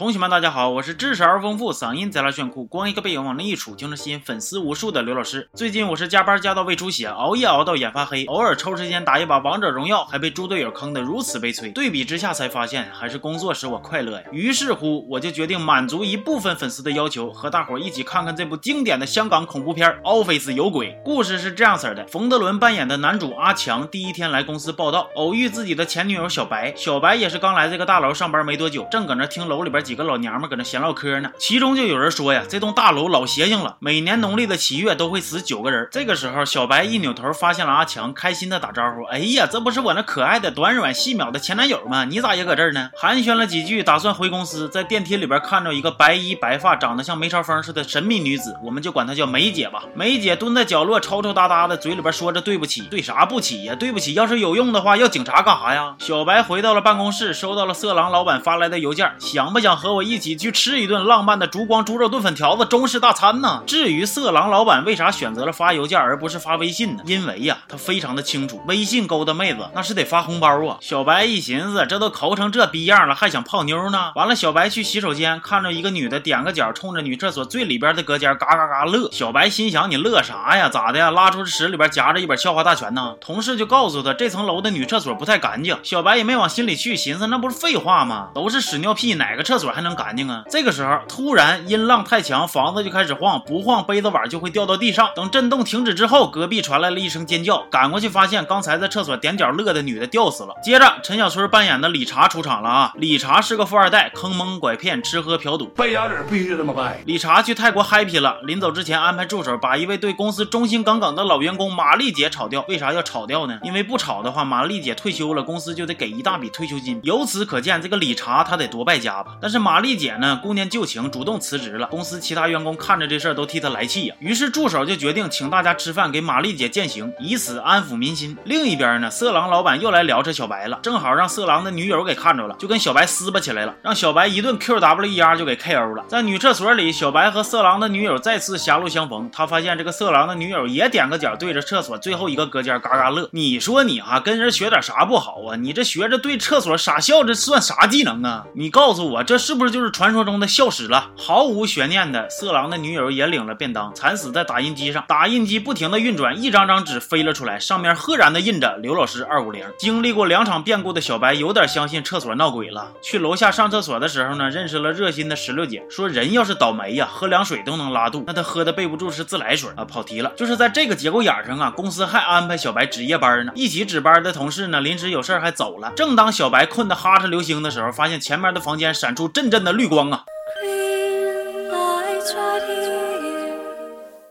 同学们，大家好，我是知识而丰富、嗓音贼拉炫酷、光一个背影往那一杵就能吸引粉丝无数的刘老师。最近我是加班加到胃出血，熬夜熬到眼发黑，偶尔抽时间打一把王者荣耀，还被猪队友坑得如此悲催。对比之下才发现，还是工作使我快乐呀。于是乎，我就决定满足一部分粉丝的要求，和大伙一起看看这部经典的香港恐怖片《Office 有鬼》。故事是这样式的：冯德伦扮演的男主阿强，第一天来公司报道，偶遇自己的前女友小白。小白也是刚来这个大楼上班没多久，正搁那听楼里边。几个老娘们搁那闲唠嗑呢，其中就有人说呀，这栋大楼老邪性了，每年农历的七月都会死九个人。这个时候，小白一扭头发现了阿强，开心的打招呼：“哎呀，这不是我那可爱的短软细秒的前男友吗？你咋也搁这儿呢？”寒暄了几句，打算回公司，在电梯里边看着一个白衣白发、长得像梅超风似的神秘女子，我们就管她叫梅姐吧。梅姐蹲在角落，抽抽搭搭的，嘴里边说着对不起，对啥不起呀？对不起，要是有用的话，要警察干啥呀？小白回到了办公室，收到了色狼老板发来的邮件，想不想？和我一起去吃一顿浪漫的烛光猪肉炖粉条子中式大餐呢？至于色狼老板为啥选择了发邮件而不是发微信呢？因为呀，他非常的清楚，微信勾搭妹子那是得发红包啊。小白一寻思，这都抠成这逼样了，还想泡妞呢？完了，小白去洗手间，看着一个女的点个脚，冲着女厕所最里边的隔间嘎嘎嘎乐。小白心想，你乐啥呀？咋的呀？拉出屎里边夹着一本笑话大全呢？同事就告诉他，这层楼的女厕所不太干净。小白也没往心里去，寻思那不是废话吗？都是屎尿屁，哪个厕所？还能干净啊！这个时候突然音浪太强，房子就开始晃，不晃杯子碗就会掉到地上。等震动停止之后，隔壁传来了一声尖叫，赶过去发现刚才在厕所踮脚乐的女的吊死了。接着陈小春扮演的理查出场了啊！理查是个富二代，坑蒙拐骗，吃喝嫖赌，败家子必须这么败。理查去泰国 happy 了，临走之前安排助手把一位对公司忠心耿耿的老员工玛丽姐炒掉。为啥要炒掉呢？因为不炒的话，玛丽姐退休了，公司就得给一大笔退休金。由此可见，这个理查他得多败家吧？但是。玛丽姐呢，顾念旧情，主动辞职了。公司其他员工看着这事儿都替她来气呀。于是助手就决定请大家吃饭，给玛丽姐践行，以此安抚民心。另一边呢，色狼老板又来聊这小白了，正好让色狼的女友给看着了，就跟小白撕巴起来了，让小白一顿 Q W E R 就给 K O 了。在女厕所里，小白和色狼的女友再次狭路相逢。他发现这个色狼的女友也踮个脚，对着厕所最后一个隔间嘎嘎乐。你说你哈跟人学点啥不好啊？你这学着对厕所傻笑，这算啥技能啊？你告诉我这是？不是就是传说中的笑死了？毫无悬念的，色狼的女友也领了便当，惨死在打印机上。打印机不停的运转，一张张纸飞了出来，上面赫然的印着刘老师二五零。经历过两场变故的小白有点相信厕所闹鬼了。去楼下上厕所的时候呢，认识了热心的石榴姐，说人要是倒霉呀，喝凉水都能拉肚，那他喝的备不住是自来水啊。跑题了，就是在这个节骨眼上啊，公司还安排小白值夜班呢。一起值班的同事呢，临时有事还走了。正当小白困得哈哧流星的时候，发现前面的房间闪出阵。阵的绿光啊！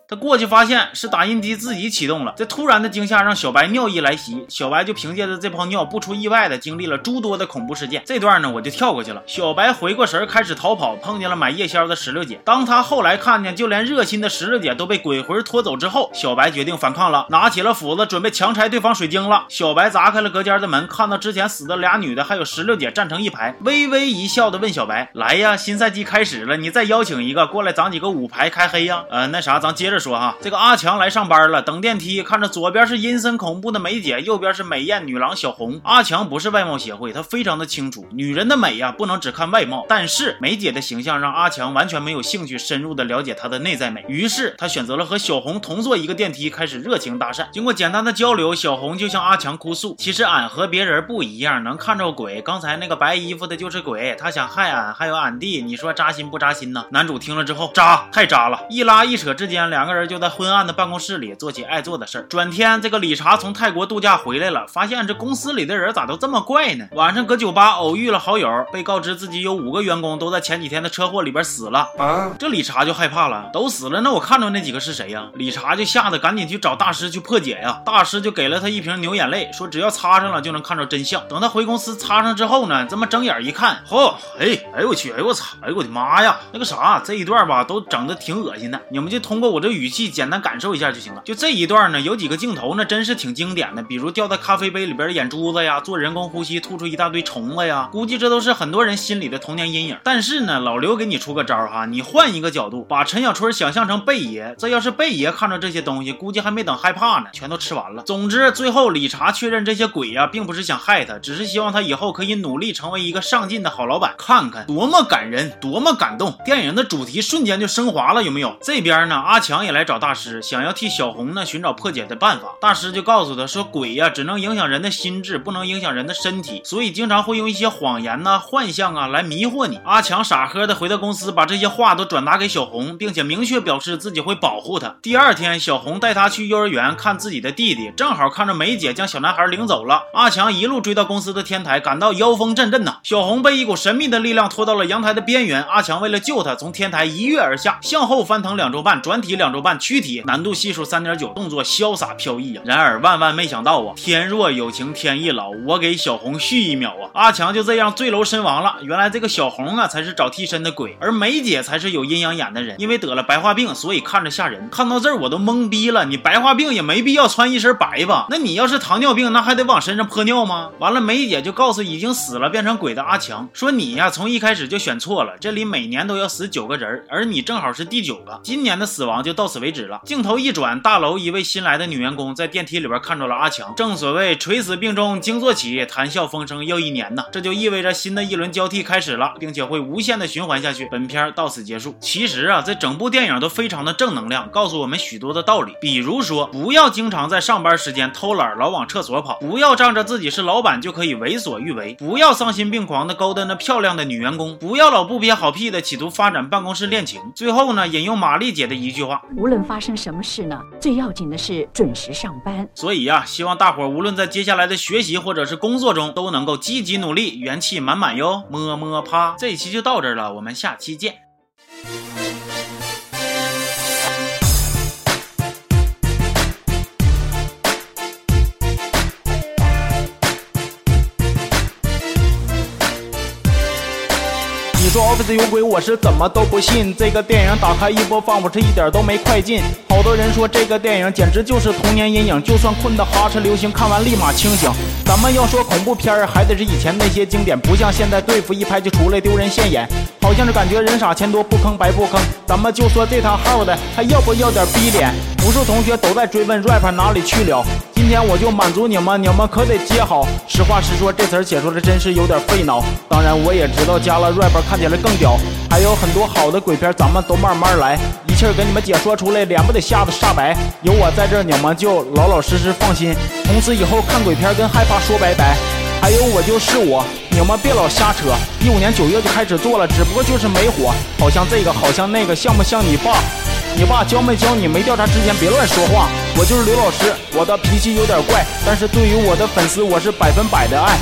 他过去发现是打印机自己启动了，这突然的惊吓让小白尿意来袭，小白就凭借着这泡尿，不出意外的经历了诸多的恐怖事件。这段呢，我就跳过去了。小白回过神开始逃跑，碰见了买夜宵的石榴姐。当他后来看见就连热心的石榴姐都被鬼魂拖走之后，小白决定反抗了，拿起了斧子准备强拆对方水晶了。小白砸开了隔间的门，看到之前死的俩女的还有石榴姐站成一排，微微一笑的问小白：“来呀，新赛季开始了，你再邀请一个过来，咱几个五排开黑呀？呃，那啥，咱接着。”说哈，这个阿强来上班了，等电梯，看着左边是阴森恐怖的梅姐，右边是美艳女郎小红。阿强不是外貌协会，他非常的清楚，女人的美呀，不能只看外貌。但是梅姐的形象让阿强完全没有兴趣深入的了解她的内在美，于是他选择了和小红同坐一个电梯，开始热情搭讪。经过简单的交流，小红就向阿强哭诉，其实俺和别人不一样，能看着鬼。刚才那个白衣服的就是鬼，他想害俺，还有俺弟。你说扎心不扎心呢？男主听了之后，扎，太扎了。一拉一扯之间，两。个人就在昏暗的办公室里做起爱做的事儿。转天，这个理查从泰国度假回来了，发现这公司里的人咋都这么怪呢？晚上搁酒吧偶遇了好友，被告知自己有五个员工都在前几天的车祸里边死了。啊，这理查就害怕了，都死了，那我看着那几个是谁呀？理查就吓得赶紧去找大师去破解呀。大师就给了他一瓶牛眼泪，说只要擦上了就能看着真相。等他回公司擦上之后呢，这么睁眼一看，嚯，哎，哎呦我去，哎我操，哎呦我的妈呀，那个啥，这一段吧都整的挺恶心的。你们就通过我这语。气简单感受一下就行了。就这一段呢，有几个镜头呢，真是挺经典的，比如掉在咖啡杯里边的眼珠子呀，做人工呼吸吐出一大堆虫子呀，估计这都是很多人心里的童年阴影。但是呢，老刘给你出个招哈，你换一个角度，把陈小春想象成贝爷，这要是贝爷看着这些东西，估计还没等害怕呢，全都吃完了。总之，最后理查确认这些鬼呀，并不是想害他，只是希望他以后可以努力成为一个上进的好老板。看看多么感人，多么感动，电影的主题瞬间就升华了，有没有？这边呢，阿强也来找大师，想要替小红呢寻找破解的办法。大师就告诉他说，鬼呀，只能影响人的心智，不能影响人的身体，所以经常会用一些谎言呐、幻象啊来迷惑你。阿强傻呵的回到公司，把这些话都转达给小红，并且明确表示自己会保护她。第二天，小红带他去幼儿园看自己的弟弟，正好看着梅姐将小男孩领走了。阿强一路追到公司的天台，感到妖风阵阵呐。小红被一股神秘的力量拖到了阳台的边缘，阿强为了救她，从天台一跃而下，向后翻腾两周半，转体两周半，躯体难度系数三点九，动作潇洒飘逸啊。然而万万没想到啊，天若有情天亦老，我给小红续一秒啊！阿强就这样坠楼身亡了。原来这个小红啊，才是找替身的鬼，而梅姐才是有阴阳眼的人，因为得了白化病，所以看着吓人。看到这儿我都懵逼了，你白化病也没必要穿一身白吧？那你要是糖尿病，那还得往身上泼尿吗？完了，梅姐就告诉已经死了变成鬼的阿强，说你呀，从一开始就选错了，这里每年都要死九个人，而你正好是第九个，今年的死亡就到此为止了。镜头一转，大楼一位新来的女员工在电梯里边看着了阿强。正所谓垂死病中惊坐起，谈笑风生又一年呐，这就意味着新的一轮交替开始了，并且会无限的循环下去。本片到此结束。其实啊，这整部电影都非常的正能量，告诉我们许多的道理，比如说不要经常在上班时间偷懒，老往厕所跑；不要仗着自己是老板就可以为所欲为；不要丧心病狂的勾搭那漂亮的女员工；不要老不憋好屁的企图发展办公室恋情。最后呢，引用玛丽姐的一句话：无论发生什么事呢，最要紧的是准时上班。所以呀，希望大伙儿无论在接下来的学习或者是工作中，都能够积极努力，元气满满哟。么么啪！这一期就到这儿了，我们下期见。说 Office 有鬼，我是怎么都不信。这个电影打开一播放，我是一点都没快进。好多人说这个电影简直就是童年阴影，就算困得哈哧流星，看完立马清醒。咱们要说恐怖片儿，还得是以前那些经典，不像现在对付一拍就出来丢人现眼，好像是感觉人傻钱多，不坑白不坑。咱们就说这趟号的，还要不要点逼脸？无数同学都在追问 rap 哪里去了，今天我就满足你们，你们可得接好。实话实说，这词儿写出来真是有点费脑。当然，我也知道加了 rap 看起来更屌，还有很多好的鬼片，咱们都慢慢来，一气儿给你们解说出来，脸不得吓得煞白。有我在这，你们就老老实实放心，从此以后看鬼片跟害怕说拜拜。还有我就是我，你们别老瞎扯。一五年九月就开始做了，只不过就是没火，好像这个，好像那个，像不像你爸？你爸教没教你？没调查之前别乱说话。我就是刘老师，我的脾气有点怪，但是对于我的粉丝，我是百分百的爱。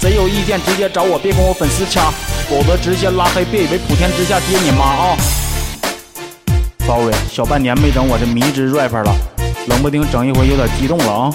谁有意见直接找我，别跟我粉丝掐，否则直接拉黑。别以为普天之下爹你妈啊！Sorry，小半年没整我这迷之 rap 了，冷不丁整一回有点激动了啊。